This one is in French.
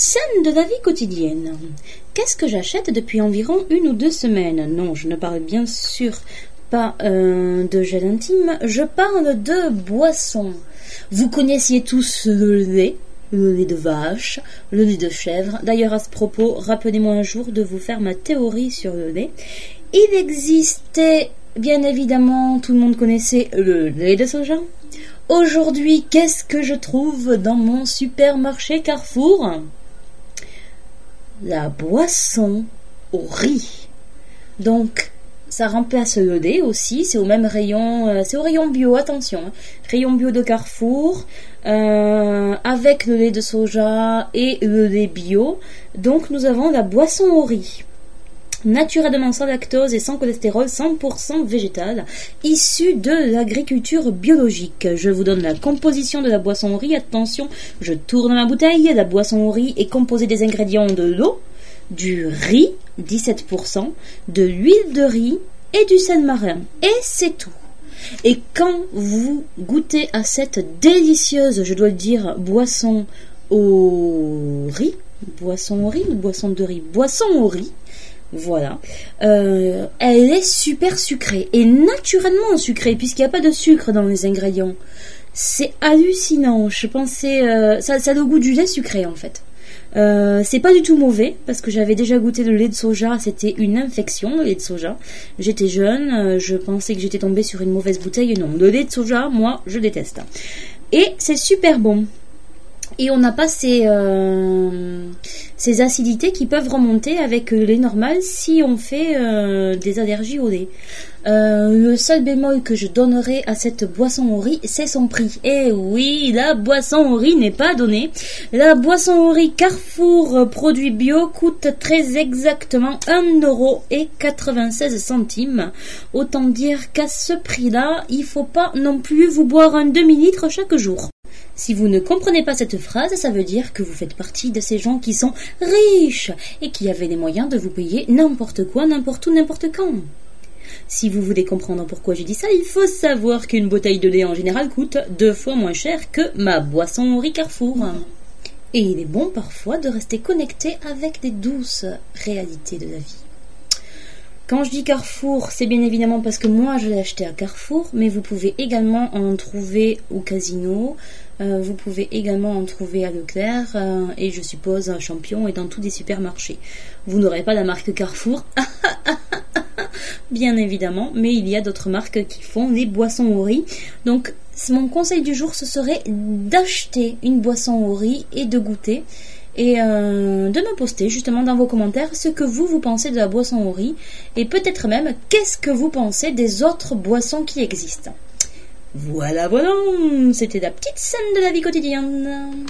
Scène de la vie quotidienne. Qu'est-ce que j'achète depuis environ une ou deux semaines? Non, je ne parle bien sûr pas euh, de gel intime, je parle de boisson. Vous connaissiez tous le lait, le lait de vache, le lait de chèvre. D'ailleurs, à ce propos, rappelez-moi un jour de vous faire ma théorie sur le lait. Il existait, bien évidemment, tout le monde connaissait le lait de soja. Aujourd'hui, qu'est-ce que je trouve dans mon supermarché Carrefour? La boisson au riz. Donc, ça remplace le lait aussi. C'est au même rayon, euh, c'est au rayon bio. Attention, hein. rayon bio de Carrefour euh, avec le lait de soja et le lait bio. Donc, nous avons la boisson au riz naturellement sans lactose et sans cholestérol, 100% végétal, issu de l'agriculture biologique. Je vous donne la composition de la boisson au riz. Attention, je tourne ma bouteille. La boisson au riz est composée des ingrédients de l'eau, du riz, 17%, de l'huile de riz et du sel marin. Et c'est tout. Et quand vous goûtez à cette délicieuse, je dois le dire, boisson au riz, boisson au riz ou boisson de riz Boisson au riz, voilà. Euh, elle est super sucrée et naturellement sucrée puisqu'il n'y a pas de sucre dans les ingrédients. C'est hallucinant. Je pensais euh, ça, ça a le goût du lait sucré en fait. Euh, c'est pas du tout mauvais parce que j'avais déjà goûté le lait de soja, c'était une infection le lait de soja. J'étais jeune, je pensais que j'étais tombée sur une mauvaise bouteille. Non, le lait de soja, moi, je déteste. Et c'est super bon et on n'a pas ces, euh, ces acidités qui peuvent remonter avec le lait normal si on fait euh, des allergies au lait. Euh, le seul bémol que je donnerai à cette boisson au riz, c'est son prix. Et oui, la boisson au riz n'est pas donnée. La boisson au riz Carrefour produit bio coûte très exactement 1,96€ centimes. Autant dire qu'à ce prix-là, il faut pas non plus vous boire un demi-litre chaque jour. Si vous ne comprenez pas cette phrase, ça veut dire que vous faites partie de ces gens qui sont riches et qui avaient les moyens de vous payer n'importe quoi, n'importe où, n'importe quand. Si vous voulez comprendre pourquoi je dis ça, il faut savoir qu'une bouteille de lait en général coûte deux fois moins cher que ma boisson au riz Carrefour. Et il est bon parfois de rester connecté avec des douces réalités de la vie. Quand je dis Carrefour, c'est bien évidemment parce que moi je l'ai acheté à Carrefour, mais vous pouvez également en trouver au casino, euh, vous pouvez également en trouver à Leclerc euh, et je suppose un champion et dans tous les supermarchés. Vous n'aurez pas la marque Carrefour, bien évidemment, mais il y a d'autres marques qui font les boissons au riz. Donc mon conseil du jour ce serait d'acheter une boisson au riz et de goûter et euh, de me poster justement dans vos commentaires ce que vous vous pensez de la boisson au riz et peut-être même qu'est-ce que vous pensez des autres boissons qui existent. Voilà, voilà, c'était la petite scène de la vie quotidienne.